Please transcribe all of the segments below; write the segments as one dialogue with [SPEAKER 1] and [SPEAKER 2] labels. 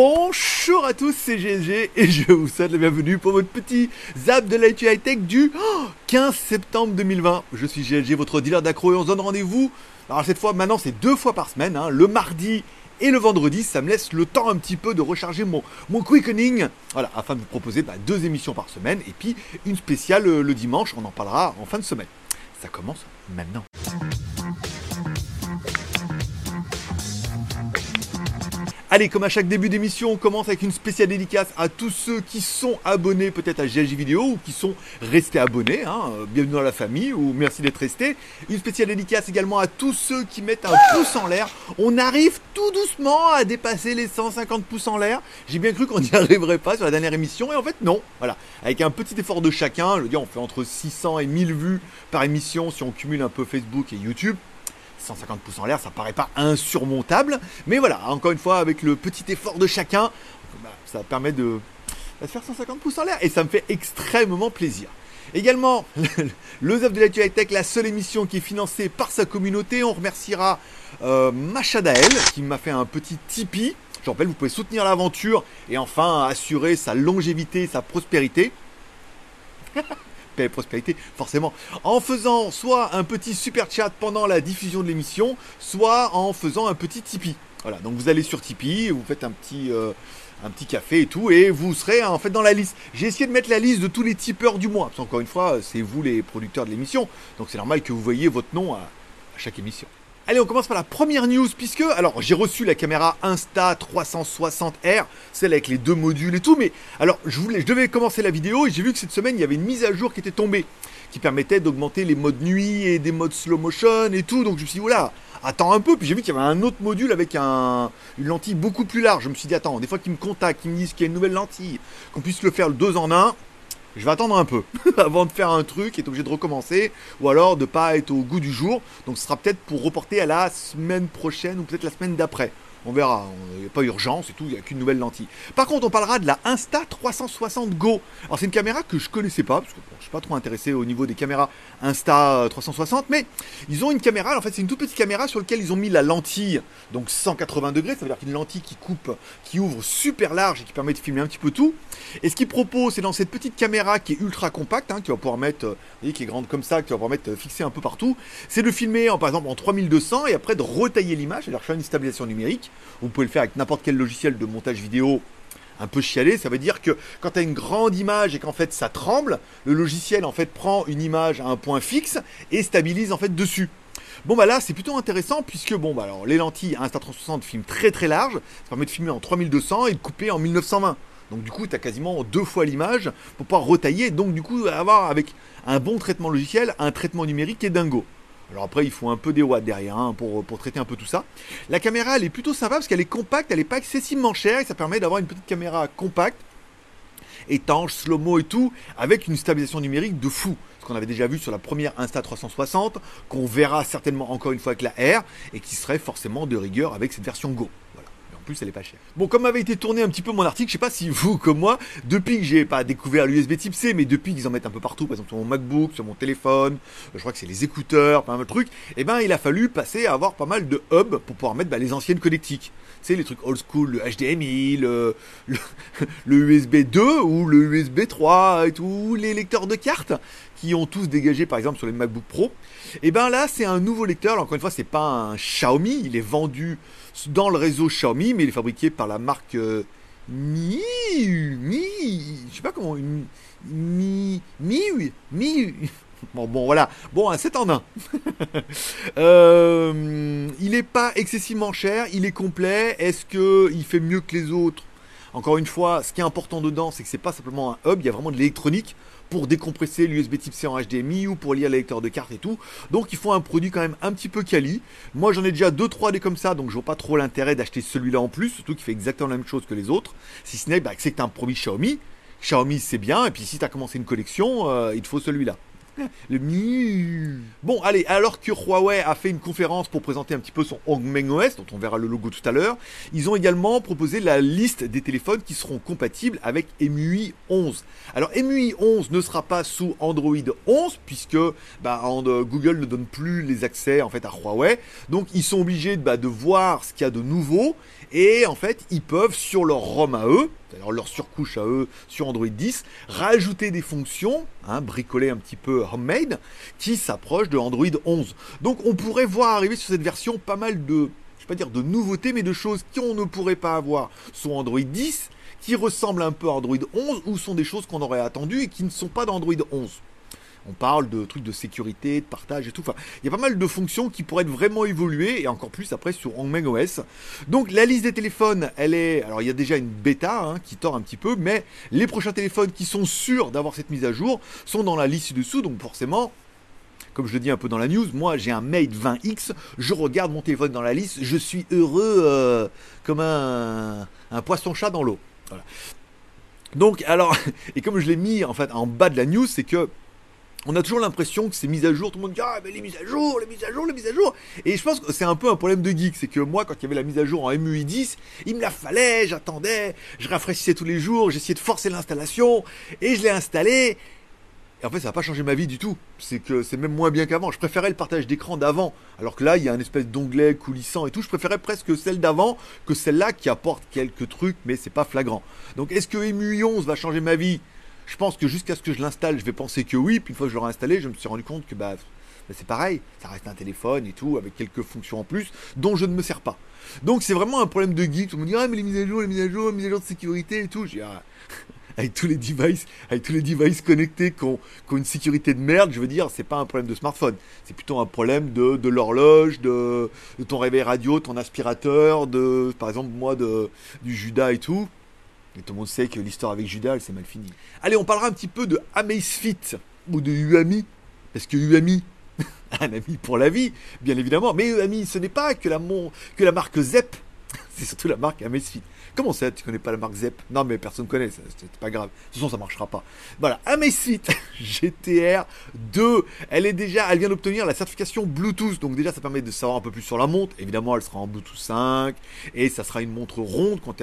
[SPEAKER 1] Bonjour à tous, c'est GSG et je vous souhaite la bienvenue pour votre petit zap de l'IT High Tech du 15 septembre 2020. Je suis GSG, votre dealer d'accro et on se donne rendez-vous. Alors cette fois, maintenant c'est deux fois par semaine, hein, le mardi et le vendredi, ça me laisse le temps un petit peu de recharger mon, mon quickening, voilà, afin de vous proposer bah, deux émissions par semaine et puis une spéciale euh, le dimanche, on en parlera en fin de semaine. Ça commence maintenant. Allez, comme à chaque début d'émission, on commence avec une spéciale dédicace à tous ceux qui sont abonnés peut-être à GLG Vidéo ou qui sont restés abonnés. Hein. Bienvenue dans la famille ou merci d'être restés. Une spéciale dédicace également à tous ceux qui mettent un pouce en l'air. On arrive tout doucement à dépasser les 150 pouces en l'air. J'ai bien cru qu'on n'y arriverait pas sur la dernière émission et en fait non. Voilà, avec un petit effort de chacun, je veux dire, on fait entre 600 et 1000 vues par émission si on cumule un peu Facebook et YouTube. 150 pouces en l'air, ça paraît pas insurmontable. Mais voilà, encore une fois, avec le petit effort de chacun, bah, ça permet de, faire 150 pouces en l'air. Et ça me fait extrêmement plaisir. Également, le Zap de la High Tech, la seule émission qui est financée par sa communauté. On remerciera euh, Machadael qui m'a fait un petit Tipeee. Je rappelle, vous pouvez soutenir l'aventure et enfin assurer sa longévité, sa prospérité. prospérité, forcément, en faisant soit un petit super chat pendant la diffusion de l'émission, soit en faisant un petit Tipeee. Voilà, donc vous allez sur Tipeee, vous faites un petit, euh, un petit café et tout, et vous serez en fait dans la liste. J'ai essayé de mettre la liste de tous les tipeurs du mois, parce qu'encore une fois, c'est vous les producteurs de l'émission, donc c'est normal que vous voyez votre nom à chaque émission. Allez, on commence par la première news, puisque, alors, j'ai reçu la caméra Insta 360R, celle avec les deux modules et tout, mais, alors, je, voulais, je devais commencer la vidéo et j'ai vu que cette semaine, il y avait une mise à jour qui était tombée, qui permettait d'augmenter les modes nuit et des modes slow motion et tout, donc je me suis dit, voilà, attends un peu, puis j'ai vu qu'il y avait un autre module avec un, une lentille beaucoup plus large, je me suis dit, attends, des fois qu'ils me contactent, qu'ils me disent qu'il y a une nouvelle lentille, qu'on puisse le faire le 2 en 1, je vais attendre un peu avant de faire un truc et être obligé de recommencer ou alors de pas être au goût du jour. Donc ce sera peut-être pour reporter à la semaine prochaine ou peut-être la semaine d'après. On verra, il n'y a pas urgence et tout, il n'y a qu'une nouvelle lentille. Par contre, on parlera de la Insta360 Go. Alors c'est une caméra que je connaissais pas, parce que je je suis pas trop intéressé au niveau des caméras Insta360, mais ils ont une caméra, en fait c'est une toute petite caméra sur laquelle ils ont mis la lentille, donc 180 degrés, ça veut dire qu'une lentille qui coupe, qui ouvre super large et qui permet de filmer un petit peu tout. Et ce qu'ils proposent, c'est dans cette petite caméra qui est ultra compacte, hein, qui va pouvoir mettre, vous voyez, qui est grande comme ça, qui va pouvoir mettre euh, fixé un peu partout, c'est de filmer en, par exemple en 3200 et après de retailler l'image, c'est-à-dire faire une stabilisation numérique. Vous pouvez le faire avec n'importe quel logiciel de montage vidéo un peu chialé, ça veut dire que quand tu as une grande image et qu'en fait ça tremble, le logiciel en fait prend une image à un point fixe et stabilise en fait dessus. Bon bah là c'est plutôt intéressant puisque bon bah alors les lentilles Insta360 filment très très large, ça permet de filmer en 3200 et de couper en 1920. Donc du coup tu as quasiment deux fois l'image pour pouvoir retailler, donc du coup avoir avec un bon traitement logiciel un traitement numérique qui est dingo. Alors après, il faut un peu des watts derrière hein, pour, pour, traiter un peu tout ça. La caméra, elle est plutôt sympa parce qu'elle est compacte, elle n'est pas excessivement chère et ça permet d'avoir une petite caméra compacte, étanche, slow-mo et tout, avec une stabilisation numérique de fou. Ce qu'on avait déjà vu sur la première Insta360, qu'on verra certainement encore une fois avec la R et qui serait forcément de rigueur avec cette version Go plus elle est pas chère. Bon, comme avait été tourné un petit peu mon article, je sais pas si vous, comme moi, depuis que j'ai pas découvert l'USB type C, mais depuis qu'ils en mettent un peu partout, par exemple sur mon MacBook, sur mon téléphone, je crois que c'est les écouteurs, pas mal de trucs, et eh ben il a fallu passer à avoir pas mal de hubs pour pouvoir mettre bah, les anciennes connectiques. Tu sais, les trucs old school, le HDMI, le, le, USB 2 ou le USB 3 et tout, les lecteurs de cartes qui ont tous dégagé par exemple sur les MacBook Pro. Et eh ben là, c'est un nouveau lecteur. encore une fois, c'est pas un Xiaomi, il est vendu dans le réseau Xiaomi, mais il est fabriqué par la marque euh, Mi, Mi, je sais pas comment, Mi, Mi, Mi. Bon, bon, voilà. Bon, un 7 en 1. Euh, il n'est pas excessivement cher, il est complet. Est-ce qu'il fait mieux que les autres? Encore une fois, ce qui est important dedans, c'est que c'est pas simplement un hub, il y a vraiment de l'électronique pour décompresser l'USB type C en HDMI ou pour lire les lecteurs de cartes et tout. Donc il faut un produit quand même un petit peu quali. Moi j'en ai déjà 2-3 des comme ça, donc je vois pas trop l'intérêt d'acheter celui-là en plus, surtout qu'il fait exactement la même chose que les autres. Si ce n'est bah, que c'est un produit Xiaomi. Xiaomi c'est bien, et puis si tu as commencé une collection, euh, il te faut celui-là. Le miu. Bon, allez, alors que Huawei a fait une conférence pour présenter un petit peu son Hongmeng OS, dont on verra le logo tout à l'heure, ils ont également proposé la liste des téléphones qui seront compatibles avec MUI 11. Alors MUI 11 ne sera pas sous Android 11 puisque bah, Google ne donne plus les accès en fait à Huawei, donc ils sont obligés bah, de voir ce qu'il y a de nouveau et en fait ils peuvent sur leur ROM à eux c'est-à-dire leur surcouche à eux sur Android 10, rajouter des fonctions, hein, bricoler un petit peu homemade, qui s'approchent de Android 11. Donc on pourrait voir arriver sur cette version pas mal de, je vais pas dire de nouveautés, mais de choses qu'on ne pourrait pas avoir sur Android 10, qui ressemblent un peu à Android 11, ou sont des choses qu'on aurait attendues et qui ne sont pas d'Android 11. On parle de trucs de sécurité, de partage et tout. Enfin, il y a pas mal de fonctions qui pourraient être vraiment évoluées et encore plus après sur Hongmeng OS. Donc la liste des téléphones, elle est. Alors il y a déjà une bêta hein, qui tord un petit peu, mais les prochains téléphones qui sont sûrs d'avoir cette mise à jour sont dans la liste dessous. Donc forcément, comme je le dis un peu dans la news, moi j'ai un Mate 20X, je regarde mon téléphone dans la liste, je suis heureux euh, comme un, poisson-chat dans l'eau. Donc alors, et comme je l'ai mis en fait en bas de la news, c'est que on a toujours l'impression que ces mises à jour, tout le monde dit Ah, mais les mises à jour, les mises à jour, les mises à jour. Et je pense que c'est un peu un problème de geek. C'est que moi, quand il y avait la mise à jour en MUI 10, il me la fallait, j'attendais, je rafraîchissais tous les jours, j'essayais de forcer l'installation, et je l'ai installé. Et en fait, ça n'a pas changé ma vie du tout. C'est que c'est même moins bien qu'avant. Je préférais le partage d'écran d'avant. Alors que là, il y a un espèce d'onglet coulissant et tout. Je préférais presque celle d'avant que celle-là qui apporte quelques trucs, mais c'est pas flagrant. Donc, est-ce que MUI 11 va changer ma vie? Je pense que jusqu'à ce que je l'installe, je vais penser que oui. Puis une fois que je l'aurai installé, je me suis rendu compte que bah, bah, c'est pareil. Ça reste un téléphone et tout, avec quelques fonctions en plus, dont je ne me sers pas. Donc c'est vraiment un problème de geek. Tout le monde dit ah mais les mises à jour, les mises à jour, les mises à jour de sécurité et tout. J'ai ah, avec tous les devices, avec tous les devices connectés qui ont, une sécurité de merde, je veux dire, c'est pas un problème de smartphone. C'est plutôt un problème de, l'horloge, de, ton réveil radio, ton aspirateur, de, par exemple, moi, de, du Judas et tout. Et tout le monde sait que l'histoire avec Judas, elle s'est mal finie. Allez, on parlera un petit peu de Amazfit ou de Uami. Parce que Uami, un ami pour la vie, bien évidemment. Mais Uami, ce n'est pas que la, que la marque Zep, c'est surtout la marque Amazfit. Comment ça, tu connais pas la marque Zep? Non, mais personne ne connaît, c'est pas grave. De toute façon, ça marchera pas. Voilà, Amazfit GTR 2, elle est déjà, elle vient d'obtenir la certification Bluetooth. Donc déjà, ça permet de savoir un peu plus sur la montre. Évidemment, elle sera en Bluetooth 5 et ça sera une montre ronde. Quand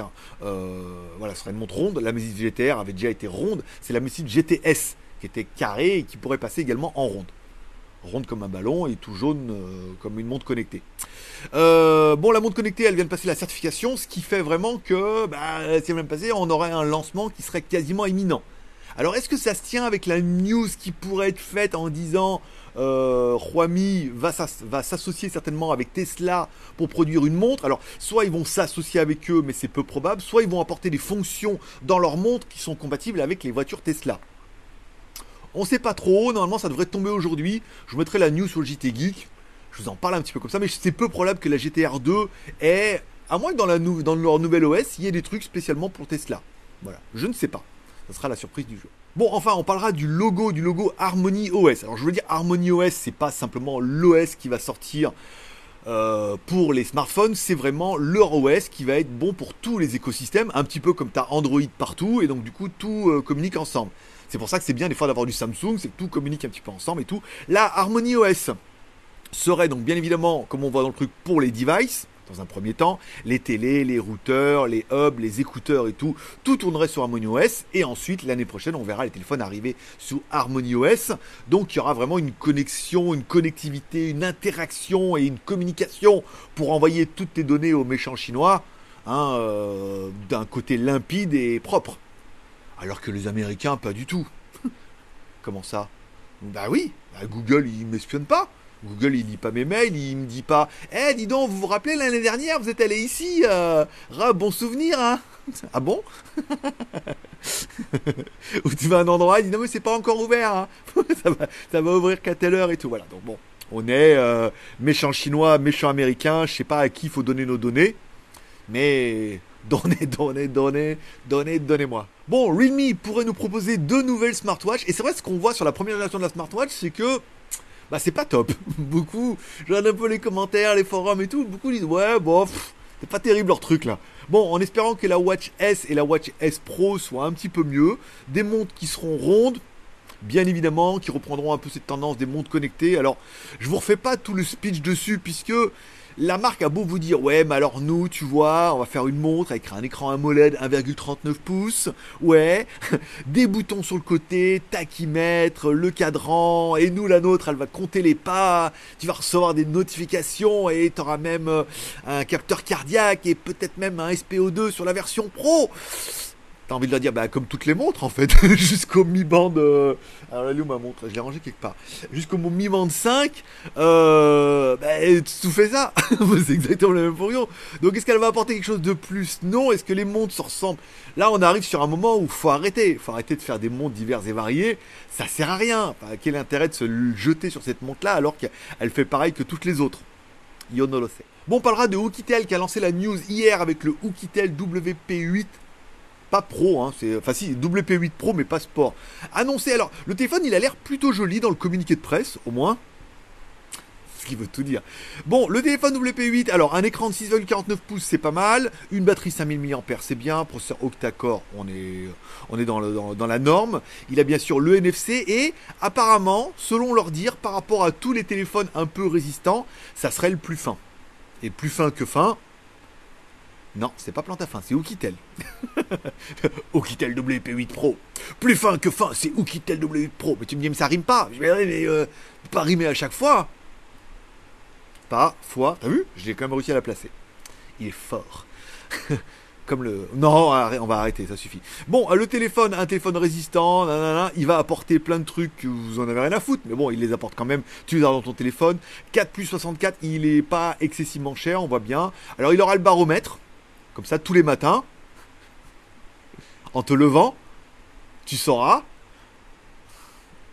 [SPEAKER 1] euh, voilà, ce sera une montre ronde. La Amazfit GTR avait déjà été ronde. C'est la Amazfit GTS qui était carrée et qui pourrait passer également en ronde ronde comme un ballon et tout jaune euh, comme une montre connectée. Euh, bon, la montre connectée, elle vient de passer la certification, ce qui fait vraiment que, bah, si elle vient de passer, on aurait un lancement qui serait quasiment imminent. Alors, est-ce que ça se tient avec la news qui pourrait être faite en disant euh, va s'associer certainement avec Tesla pour produire une montre? Alors, soit ils vont s'associer avec eux, mais c'est peu probable, soit ils vont apporter des fonctions dans leur montre qui sont compatibles avec les voitures Tesla. On sait pas trop, normalement ça devrait tomber aujourd'hui. Je vous mettrai la news sur le JT Geek. Je vous en parle un petit peu comme ça, mais c'est peu probable que la GTR 2 ait, à moins que dans, leur nouvelle OS, il y ait des trucs spécialement pour Tesla. Voilà, je ne sais pas. Ça sera la surprise du jeu. Bon, enfin, on parlera du logo, du logo Harmony OS. Alors, je veux dire, Harmony OS, c'est pas simplement l'OS qui va sortir euh, pour les smartphones, c'est vraiment leur OS qui va être bon pour tous les écosystèmes, un petit peu comme tu as Android partout, et donc du coup tout euh, communique ensemble. C'est pour ça que c'est bien des fois d'avoir du Samsung, c'est que tout communique un petit peu ensemble et tout. La Harmony OS serait donc bien évidemment, comme on voit dans le truc, pour les devices, dans un premier temps, les télés, les routeurs, les hubs, les écouteurs et tout, tout tournerait sur Harmony OS. Et ensuite, l'année prochaine, on verra les téléphones arriver sous Harmony OS. Donc il y aura vraiment une connexion, une connectivité, une interaction et une communication pour envoyer toutes tes données aux méchants chinois hein, euh, d'un côté limpide et propre. Alors que les Américains, pas du tout. Comment ça? Bah oui, bah Google, il m'espionne pas. Google, il lit pas mes mails, il me dit pas Eh, dis donc, vous vous rappelez l'année dernière, vous êtes allé ici euh, Bon souvenir, hein? Ah bon? Ou tu vas à un endroit, il dit Non, mais c'est pas encore ouvert, hein ça, va, ouvrir qu'à telle heure et tout. Voilà, donc bon, on est euh, méchant chinois, méchant américain, je sais pas à qui il faut donner nos données, mais Donnez, donnez, donnez, donnez, donnez-moi. Bon, Realme pourrait nous proposer deux nouvelles smartwatches. Et c'est vrai, ce qu'on voit sur la première génération de la smartwatch, c'est que bah c'est pas top. beaucoup, je regarde un peu les commentaires, les forums et tout, beaucoup disent ouais, bon, c'est pas terrible leur truc là. Bon, en espérant que la Watch S et la Watch S Pro soient un petit peu mieux, des montres qui seront rondes, bien évidemment, qui reprendront un peu cette tendance des montres connectées. Alors, je vous refais pas tout le speech dessus, puisque la marque a beau vous dire, ouais, mais alors nous, tu vois, on va faire une montre avec un écran AMOLED 1,39 pouces, ouais, des boutons sur le côté, tachymètre, le cadran, et nous, la nôtre, elle va compter les pas, tu vas recevoir des notifications et tu auras même euh, un capteur cardiaque et peut-être même un SPO2 sur la version Pro. T'as envie de leur dire, bah, comme toutes les montres en fait, jusqu'au Mi-Band. Euh, alors, est où ma montre? Je l'ai rangée quelque part. Jusqu'au Mi-Band 5, euh, bah, tout fait ça. c'est exactement la même fonction. Donc, est-ce qu'elle va apporter quelque chose de plus? Non. Est-ce que les montres se ressemblent? Là, on arrive sur un moment où faut arrêter. Faut arrêter de faire des montres diverses et variées. Ça sert à rien. Quel intérêt de se jeter sur cette montre-là alors qu'elle fait pareil que toutes les autres? Yo no lo sait. Bon, on parlera de Oukitel qui a lancé la news hier avec le Oukitel WP8 pro, hein, c'est, enfin si, WP8 Pro, mais pas sport. Annoncé, alors, le téléphone, il a l'air plutôt joli dans le communiqué de presse, au moins. Ce qui veut tout dire. Bon, le téléphone WP8, alors, un écran de 6,49 pouces, c'est pas mal. Une batterie 5000 mAh, c'est bien. Processeur octa-core, on est, on est dans, dans, la norme. Il a bien sûr le NFC et, apparemment, selon leur dire, par rapport à tous les téléphones un peu résistants, ça serait le plus fin. Et plus fin que fin, non, c'est pas Plantafin, c'est Oukitel. Oukitel WP8 Pro. Plus fin que fin, c'est Oukitel W8 Pro. Mais tu me dis, mais ça rime pas. Je vais mais euh, pas rimer à chaque fois. Pas fois. T'as vu? Je l'ai quand même réussi à la placer. Il est fort. Comme le. Non, on va arrêter, ça suffit. Bon, le téléphone, un téléphone résistant, il va apporter plein de trucs que vous en avez rien à foutre, mais bon, il les apporte quand même. Tu les as dans ton téléphone. 4 plus 64, il est pas excessivement cher, on voit bien. Alors, il aura le baromètre. Comme ça, tous les matins, en te levant, tu sauras.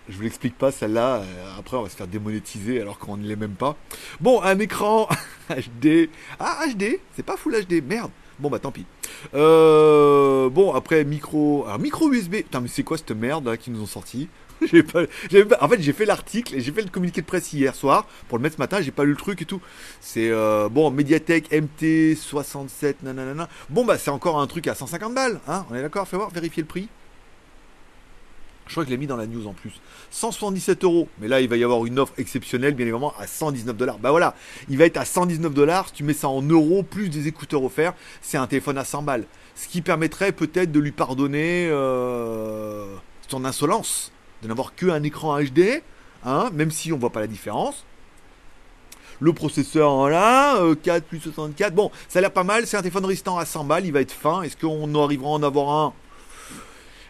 [SPEAKER 1] Je vous l'explique pas celle-là. Euh, après, on va se faire démonétiser alors qu'on ne l'est même pas. Bon, un écran HD. Ah, HD, c'est pas Full HD. Merde. Bon, bah tant pis. Euh, bon, après, micro. Alors, micro USB. Putain, mais c'est quoi cette merde là qui nous ont sorti? en fait, j'ai fait l'article et j'ai fait le communiqué de presse hier soir pour le mettre ce matin. J'ai pas lu le truc et tout. C'est euh, bon, Mediatek MT67, nanana. Bon, bah, c'est encore un truc à 150 balles. Hein On est d'accord Fais voir, vérifier le prix. Je crois que je l'ai mis dans la news en plus. 177 euros. Mais là, il va y avoir une offre exceptionnelle, bien évidemment, à 119 dollars. Bah voilà, il va être à 119 dollars. Si tu mets ça en euros, plus des écouteurs offerts, c'est un téléphone à 100 balles. Ce qui permettrait peut-être de lui pardonner euh, son insolence de n'avoir qu'un écran HD, hein, même si on voit pas la différence. Le processeur là, 4 euh, plus 64, bon, ça a l'air pas mal, c'est un téléphone résistant à 100 balles, il va être fin, est-ce qu'on arrivera à en avoir un?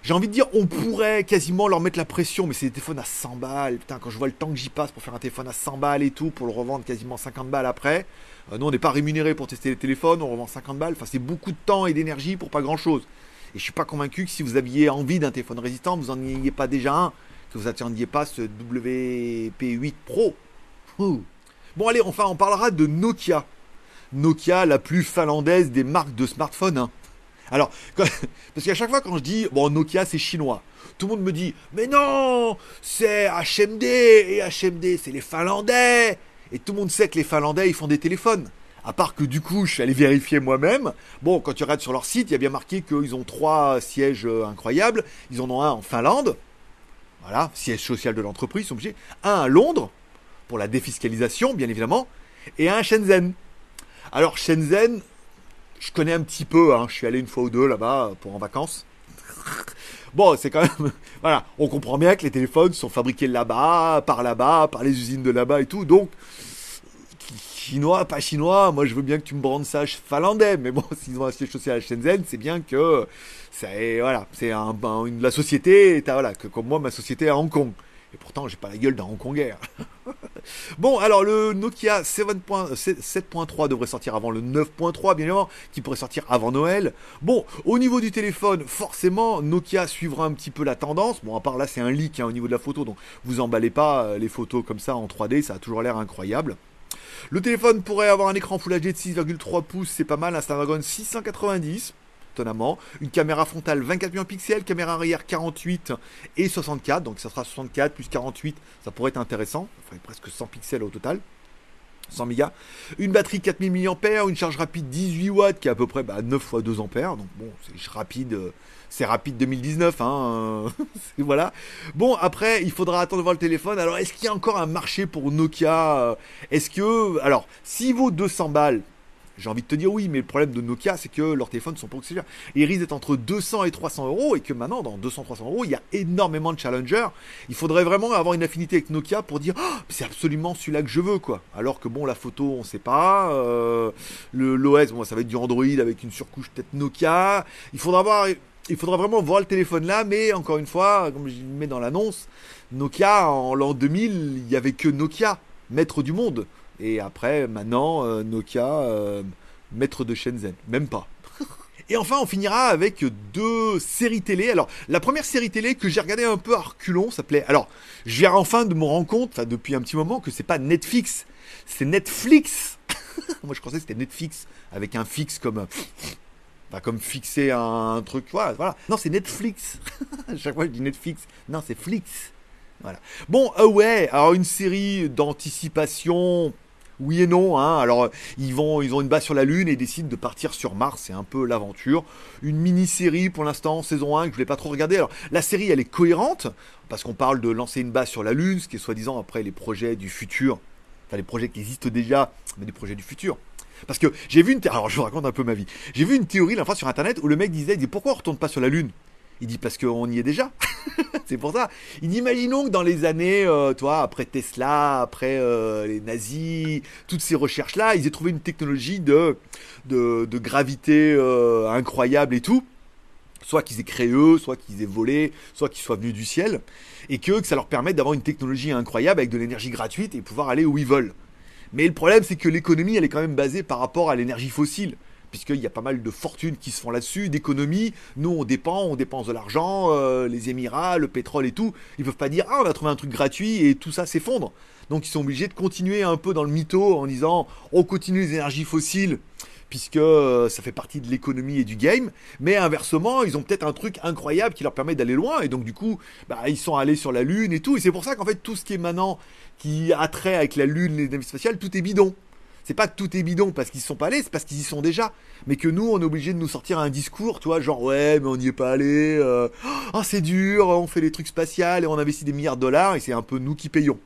[SPEAKER 1] J'ai envie de dire, on pourrait quasiment leur mettre la pression, mais c'est des téléphones à 100 balles. Putain, quand je vois le temps que j'y passe pour faire un téléphone à 100 balles et tout, pour le revendre quasiment 50 balles après. Euh, nous, on n'est pas rémunéré pour tester les téléphones, on revend 50 balles. Enfin, c'est beaucoup de temps et d'énergie pour pas grand chose. Et je suis pas convaincu que si vous aviez envie d'un téléphone résistant, vous en ayez pas déjà un, que vous attendiez pas ce WP8 Pro. Bon allez, enfin on parlera de Nokia. Nokia, la plus finlandaise des marques de smartphones. Hein. Alors, parce qu'à chaque fois quand je dis, bon, Nokia c'est chinois, tout le monde me dit, mais non, c'est HMD, et HMD c'est les Finlandais. Et tout le monde sait que les Finlandais, ils font des téléphones. À part que du coup, je suis allé vérifier moi-même. Bon, quand tu regardes sur leur site, il y a bien marqué qu'ils ont trois sièges euh, incroyables. Ils en ont un en Finlande. Voilà, siège social de l'entreprise, ils sont. Un à Londres, pour la défiscalisation, bien évidemment. Et un à Shenzhen. Alors, Shenzhen, je connais un petit peu. Hein. Je suis allé une fois ou deux là-bas pour en vacances. Bon, c'est quand même. Voilà, on comprend bien que les téléphones sont fabriqués là-bas, par là-bas, par les usines de là-bas et tout. Donc, chinois, pas chinois, moi je veux bien que tu me brandes ça finlandais, mais bon, s'ils ont un siège social à Shenzhen, c'est bien que c'est voilà, c'est un, la société, voilà, que comme moi ma société à Hong Kong. Et pourtant, j'ai pas la gueule d'un Hongkongais. bon, alors le Nokia 7.3 devrait sortir avant le 9.3, bien évidemment, qui pourrait sortir avant Noël. Bon, au niveau du téléphone, forcément, Nokia suivra un petit peu la tendance. Bon, à part là, c'est un leak hein, au niveau de la photo, donc vous emballez pas euh, les photos comme ça en 3D, ça a toujours l'air incroyable. Le téléphone pourrait avoir un écran Full HD de 6,3 pouces, c'est pas mal, un Snapdragon 690 étonnamment. Une caméra frontale 24 millions de pixels, caméra arrière 48 et 64, donc ça sera 64 plus 48, ça pourrait être intéressant, ferait presque 100 pixels au total. 100 mégas. Une batterie 4000 mAh, une charge rapide 18 watts qui est à peu près bah, 9 fois 2 ampères. Donc bon, c'est rapide, euh, c'est rapide 2019. Hein, voilà. Bon, après, il faudra attendre de voir le téléphone. Alors, est-ce qu'il y a encore un marché pour Nokia euh, Est-ce que, alors, s'il vaut 200 balles, j'ai envie de te dire oui, mais le problème de Nokia, c'est que leurs téléphones sont pas chers. Ils risquent d'être entre 200 et 300 euros, et que maintenant, dans 200-300 euros, il y a énormément de challengers. Il faudrait vraiment avoir une affinité avec Nokia pour dire, oh, c'est absolument celui-là que je veux, quoi. Alors que bon, la photo, on sait pas. Euh, l'OS, bon, ça va être du Android avec une surcouche peut-être Nokia. Il faudra voir. Il faudra vraiment voir le téléphone là, mais encore une fois, comme je mets dans l'annonce, Nokia en l'an 2000, il n'y avait que Nokia, maître du monde. Et après, maintenant, euh, Nokia, euh, maître de Shenzhen. Même pas. Et enfin, on finira avec deux séries télé. Alors, la première série télé que j'ai regardée un peu à reculons s'appelait. Alors, je viens enfin de me rendre compte, depuis un petit moment, que c'est pas Netflix, c'est Netflix. Moi, je pensais que c'était Netflix avec un fixe comme. Enfin, comme fixer un truc. Voilà. voilà. Non, c'est Netflix. Chaque fois, je dis Netflix. Non, c'est Flix. Voilà. Bon, euh, ouais, alors une série d'anticipation oui et non. Hein. Alors, ils, vont, ils ont une base sur la Lune et décident de partir sur Mars. C'est un peu l'aventure. Une mini-série pour l'instant, saison 1, que je voulais pas trop regarder. Alors, la série, elle est cohérente parce qu'on parle de lancer une base sur la Lune, ce qui est soi-disant après les projets du futur. Enfin, les projets qui existent déjà, mais des projets du futur. Parce que j'ai vu une. Alors, je vous raconte un peu ma vie. J'ai vu une théorie, la sur internet où le mec disait, il pourquoi on retourne pas sur la Lune? Il dit parce qu'on y est déjà. c'est pour ça. Il dit imaginons que dans les années, euh, toi, après Tesla, après euh, les nazis, toutes ces recherches-là, ils aient trouvé une technologie de, de, gravité euh, incroyable et tout. Soit qu'ils aient créé eux, soit qu'ils aient volé, soit qu'ils soient venus du ciel. Et que, que ça leur permette d'avoir une technologie incroyable avec de l'énergie gratuite et pouvoir aller où ils veulent. Mais le problème, c'est que l'économie, elle est quand même basée par rapport à l'énergie fossile puisqu'il y a pas mal de fortunes qui se font là-dessus, d'économies. Nous, on dépend, on dépense de l'argent, euh, les Émirats, le pétrole et tout. Ils peuvent pas dire, ah, on a trouvé un truc gratuit et tout ça s'effondre. Donc, ils sont obligés de continuer un peu dans le mytho en disant, on continue les énergies fossiles puisque euh, ça fait partie de l'économie et du game, mais inversement, ils ont peut-être un truc incroyable qui leur permet d'aller loin, et donc du coup, bah, ils sont allés sur la Lune et tout, et c'est pour ça qu'en fait, tout ce qui est maintenant, qui a trait avec la Lune, les navies spatiales, tout est bidon c'est pas que tout est bidon parce qu'ils sont pas allés, c'est parce qu'ils y sont déjà. Mais que nous, on est obligé de nous sortir un discours, tu vois, genre ouais, mais on n'y est pas allé, euh, oh, c'est dur, on fait des trucs spatials et on investit des milliards de dollars et c'est un peu nous qui payons.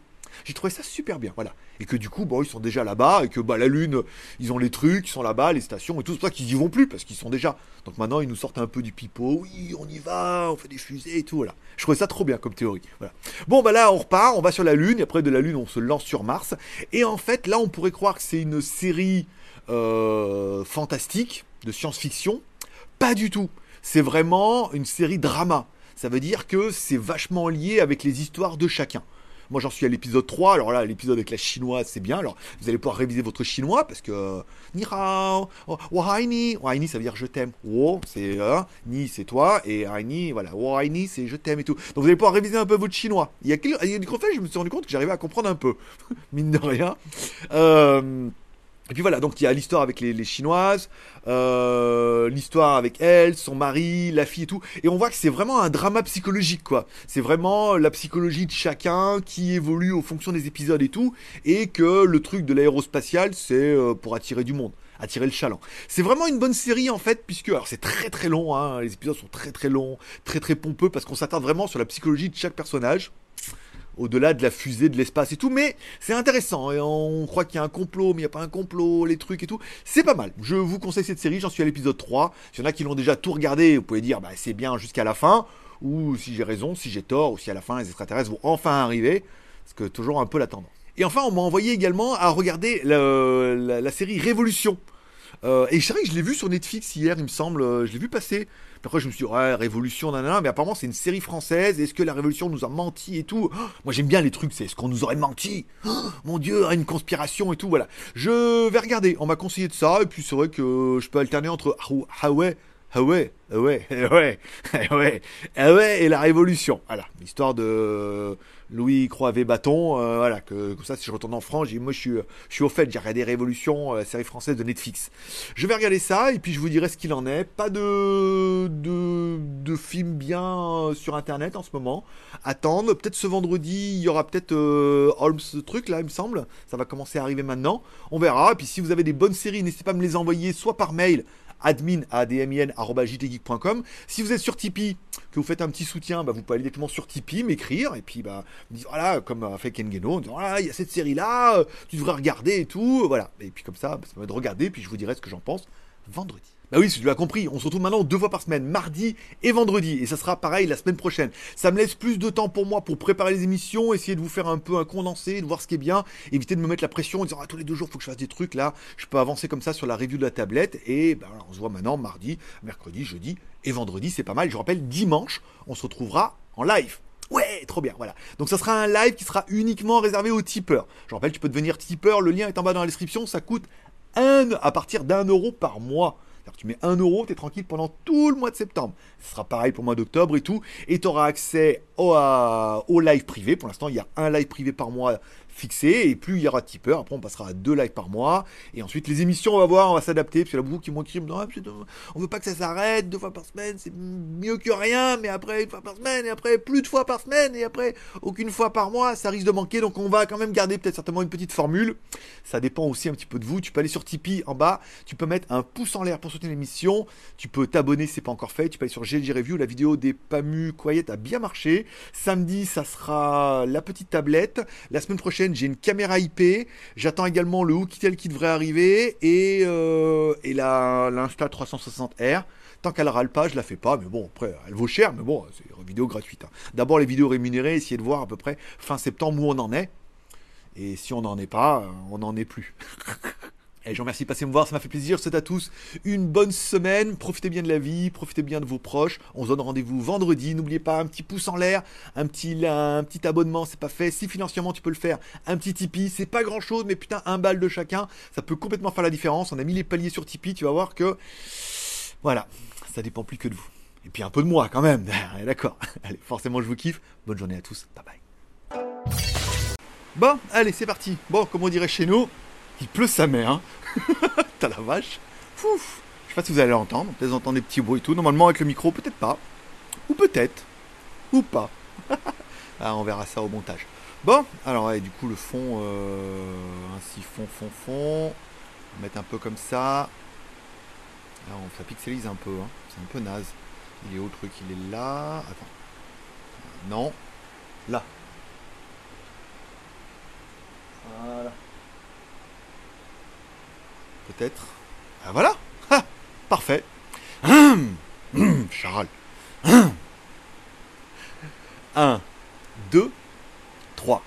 [SPEAKER 1] J'ai trouvé ça super bien, voilà. Et que du coup, bon, ils sont déjà là-bas, et que bah, la Lune, ils ont les trucs, ils sont là-bas, les stations, et tout, c'est pour ça qu'ils y vont plus, parce qu'ils sont déjà. Donc maintenant, ils nous sortent un peu du pipeau, oui, on y va, on fait des fusées et tout, voilà. Je trouvais ça trop bien comme théorie, voilà. Bon, bah là, on repart, on va sur la Lune, et après de la Lune, on se lance sur Mars. Et en fait, là, on pourrait croire que c'est une série euh, fantastique, de science-fiction. Pas du tout. C'est vraiment une série drama. Ça veut dire que c'est vachement lié avec les histoires de chacun. Moi, j'en suis à l'épisode 3. Alors là, l'épisode avec la chinoise, c'est bien. Alors, vous allez pouvoir réviser votre chinois parce que euh, Ni hao, oh, Wahaini. Wahaini, ça veut dire je t'aime. Wo, c'est hein, Ni, c'est toi. Et Haini, voilà. Wahaini, c'est je t'aime et tout. Donc, vous allez pouvoir réviser un peu votre chinois. Il y a, il y je me suis rendu compte que j'arrivais à comprendre un peu. Mine de rien. Euh. Et puis voilà, donc il y a l'histoire avec les, Chinoises, euh, l'histoire avec elle, son mari, la fille et tout. Et on voit que c'est vraiment un drama psychologique, quoi. C'est vraiment la psychologie de chacun qui évolue au fonction des épisodes et tout. Et que le truc de l'aérospatial, c'est euh, pour attirer du monde attirer le chaland. C'est vraiment une bonne série en fait, puisque alors c'est très très long, hein, les épisodes sont très très longs, très très pompeux, parce qu'on s'attarde vraiment sur la psychologie de chaque personnage au-delà de la fusée, de l'espace et tout, mais c'est intéressant. Et on croit qu'il y a un complot, mais il n'y a pas un complot, les trucs et tout. C'est pas mal. Je vous conseille cette série, j'en suis à l'épisode 3. S'il y en a qui l'ont déjà tout regardé, vous pouvez dire bah, c'est bien jusqu'à la fin, ou si j'ai raison, si j'ai tort, ou si à la fin les extraterrestres vont enfin arriver, parce que toujours un peu la tendance. Et enfin, on m'a envoyé également à regarder la, série Révolution. Euh, et c'est que je l'ai vu sur Netflix hier, il me semble, je l'ai vu passer après, je me suis dit, ouais, Révolution, nanana, mais apparemment, c'est une série française. Est-ce que la Révolution nous a menti et tout? Oh, Moi, j'aime bien les trucs, c'est est-ce qu'on nous aurait menti oh, Mon Dieu, une conspiration et tout, voilà. Je vais regarder. On m'a conseillé de ça, et puis c'est vrai que je peux alterner entre Huawei, Ah ouais, ah ouais, ah ouais, ah ouais, ah ouais, et la Révolution. Voilà, l'histoire de Louis Croivet Bâton. Euh, voilà, que comme ça, si je retourne en France, moi je suis, je suis au fait, j'ai regardé Révolution, la série française de Netflix. Je vais regarder ça et puis je vous dirai ce qu'il en est. Pas de, de, de film bien sur internet en ce moment. Attendre, peut-être ce vendredi, il y aura peut-être euh, Holmes truc là, il me semble. Ça va commencer à arriver maintenant. On verra. Et puis si vous avez des bonnes séries, n'hésitez pas à me les envoyer soit par mail admin Si vous êtes sur Tipeee, que vous faites un petit soutien, bah, vous pouvez aller directement sur Tipeee, m'écrire, et puis bah, me dire, voilà, comme a fait Ken Geno, voilà, il y a cette série-là, euh, tu devrais regarder et tout, voilà. Et puis comme ça, bah, ça va de regarder, puis je vous dirai ce que j'en pense vendredi. Bah oui, si tu l'as compris, on se retrouve maintenant deux fois par semaine, mardi et vendredi, et ça sera pareil la semaine prochaine. Ça me laisse plus de temps pour moi pour préparer les émissions, essayer de vous faire un peu un condensé, de voir ce qui est bien, éviter de me mettre la pression en disant ah, tous les deux jours faut que je fasse des trucs là, je peux avancer comme ça sur la review de la tablette, et bah, on se voit maintenant mardi, mercredi, jeudi et vendredi, c'est pas mal. Je rappelle, dimanche, on se retrouvera en live. Ouais, trop bien, voilà. Donc ça sera un live qui sera uniquement réservé aux tipeurs. Je rappelle, tu peux devenir tipeur, le lien est en bas dans la description, ça coûte un, à partir d'un euro par mois tu mets 1 euro, tu es tranquille pendant tout le mois de septembre. Ce sera pareil pour le mois d'octobre et tout. Et tu auras accès au, live privé. Pour l'instant, il y a un live privé par mois fixé et plus il y aura de tipeurs. Après, on passera à deux lives par mois. Et ensuite, les émissions, on va voir, on va s'adapter. Parce qu'il y a beaucoup qui m'ont écrit non, on veut pas que ça s'arrête deux fois par semaine, c'est mieux que rien. Mais après, une fois par semaine, et après, plus de fois par semaine, et après, aucune fois par mois, ça risque de manquer. Donc, on va quand même garder peut-être certainement une petite formule. Ça dépend aussi un petit peu de vous. Tu peux aller sur Tipeee en bas, tu peux mettre un pouce en l'air pour soutenir l'émission. Tu peux t'abonner si c'est pas encore fait. Tu peux aller sur GLG Review. La vidéo des Pamu Quiet a bien marché. Samedi, ça sera la petite tablette. La semaine prochaine, j'ai une caméra IP. J'attends également le Hookitel qui devrait arriver et, euh, et la l'Insta 360R. Tant qu'elle râle pas, je la fais pas. Mais bon, après, elle vaut cher, mais bon, c'est une vidéo gratuite. Hein. D'abord les vidéos rémunérées, essayer de voir à peu près fin septembre où on en est. Et si on n'en est pas, on n'en est plus. Et je vous remercie de passer me voir, ça m'a fait plaisir. C'est à tous une bonne semaine. Profitez bien de la vie, profitez bien de vos proches. On se donne rendez-vous vendredi. N'oubliez pas un petit pouce en l'air, un petit, un petit abonnement, c'est pas fait. Si financièrement tu peux le faire, un petit Tipeee, c'est pas grand chose, mais putain, un bal de chacun, ça peut complètement faire la différence. On a mis les paliers sur Tipeee, tu vas voir que. Voilà, ça dépend plus que de vous. Et puis un peu de moi quand même. D'accord. Allez, forcément, je vous kiffe. Bonne journée à tous. Bye bye. Bon, allez, c'est parti. Bon, comme on dirait chez nous, il pleut sa mère. Hein. T'as la vache. Fouf. Je sais pas si vous allez l'entendre. Peut-être entendre des petits bruits et tout. Normalement, avec le micro, peut-être pas. Ou peut-être. Ou pas. ah, on verra ça au montage. Bon, alors, du coup, le fond, euh, ainsi, fond, fond, fond. On va mettre un peu comme ça. Alors, ça pixelise un peu. Hein. C'est un peu naze. Il est où truc? Il est là. Attends. Non. Là. Voilà peut-être. Ah voilà ah, Parfait. Charles. 1, 2, 3.